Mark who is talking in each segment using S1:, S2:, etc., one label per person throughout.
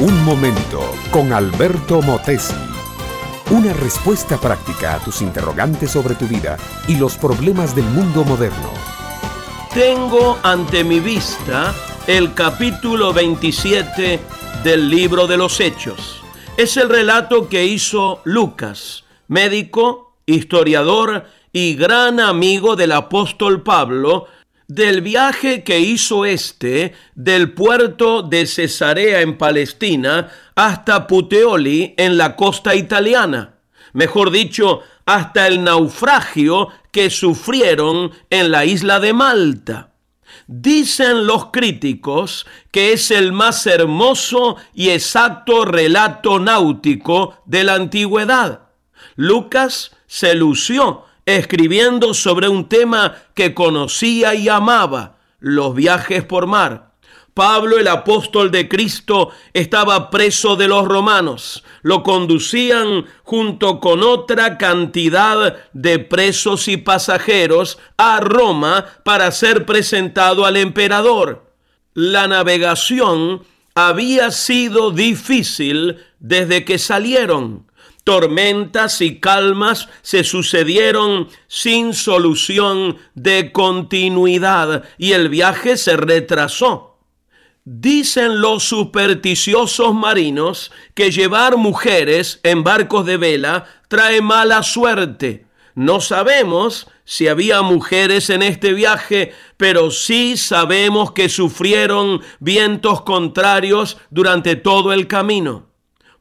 S1: Un momento con Alberto Motesi. Una respuesta práctica a tus interrogantes sobre tu vida y los problemas del mundo moderno.
S2: Tengo ante mi vista el capítulo 27 del libro de los Hechos. Es el relato que hizo Lucas, médico, historiador y gran amigo del apóstol Pablo, del viaje que hizo este del puerto de Cesarea en Palestina hasta Puteoli en la costa italiana. Mejor dicho, hasta el naufragio que sufrieron en la isla de Malta. Dicen los críticos que es el más hermoso y exacto relato náutico de la antigüedad. Lucas se lució escribiendo sobre un tema que conocía y amaba, los viajes por mar. Pablo, el apóstol de Cristo, estaba preso de los romanos. Lo conducían junto con otra cantidad de presos y pasajeros a Roma para ser presentado al emperador. La navegación había sido difícil desde que salieron. Tormentas y calmas se sucedieron sin solución de continuidad y el viaje se retrasó. Dicen los supersticiosos marinos que llevar mujeres en barcos de vela trae mala suerte. No sabemos si había mujeres en este viaje, pero sí sabemos que sufrieron vientos contrarios durante todo el camino.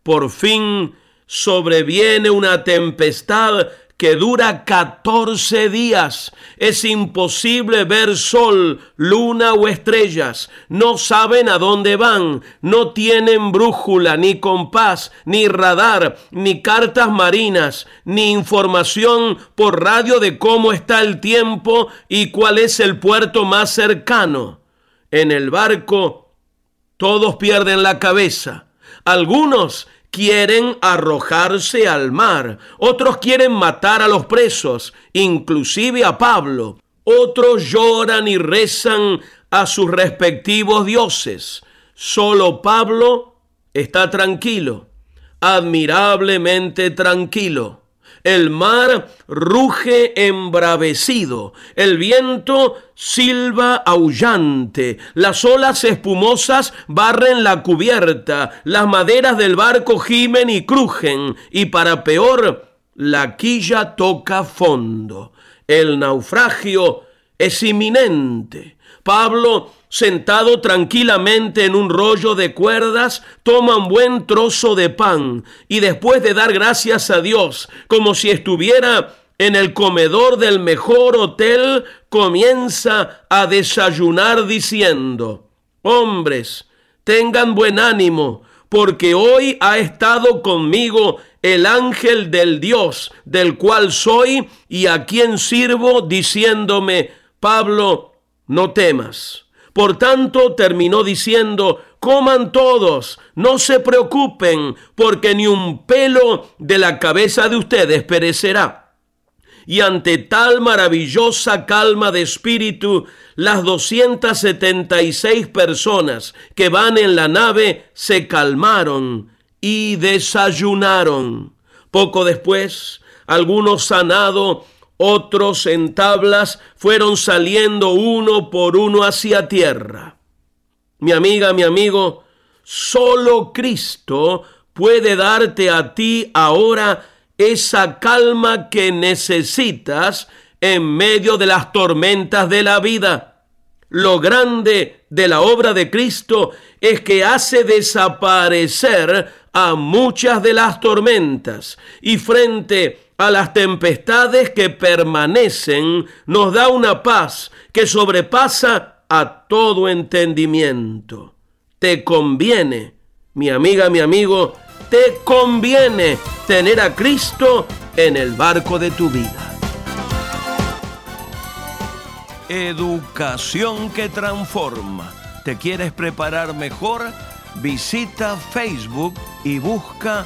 S2: Por fin sobreviene una tempestad que dura 14 días. Es imposible ver sol, luna o estrellas. No saben a dónde van. No tienen brújula, ni compás, ni radar, ni cartas marinas, ni información por radio de cómo está el tiempo y cuál es el puerto más cercano. En el barco todos pierden la cabeza. Algunos quieren arrojarse al mar, otros quieren matar a los presos, inclusive a Pablo, otros lloran y rezan a sus respectivos dioses. Solo Pablo está tranquilo, admirablemente tranquilo. El mar ruge embravecido, el viento silba aullante, las olas espumosas barren la cubierta, las maderas del barco gimen y crujen, y para peor, la quilla toca fondo. El naufragio es inminente. Pablo sentado tranquilamente en un rollo de cuerdas, toma un buen trozo de pan y después de dar gracias a Dios, como si estuviera en el comedor del mejor hotel, comienza a desayunar diciendo, hombres, tengan buen ánimo, porque hoy ha estado conmigo el ángel del Dios, del cual soy y a quien sirvo, diciéndome, Pablo, no temas por tanto, terminó diciendo, coman todos, no se preocupen, porque ni un pelo de la cabeza de ustedes perecerá. Y ante tal maravillosa calma de espíritu, las 276 personas que van en la nave se calmaron y desayunaron. Poco después, algunos sanado otros en tablas fueron saliendo uno por uno hacia tierra. Mi amiga, mi amigo, solo Cristo puede darte a ti ahora esa calma que necesitas en medio de las tormentas de la vida. Lo grande de la obra de Cristo es que hace desaparecer a muchas de las tormentas y frente a las tempestades que permanecen, nos da una paz que sobrepasa a todo entendimiento. Te conviene, mi amiga, mi amigo, te conviene tener a Cristo en el barco de tu vida. Educación que transforma. ¿Te quieres preparar mejor? Visita Facebook y busca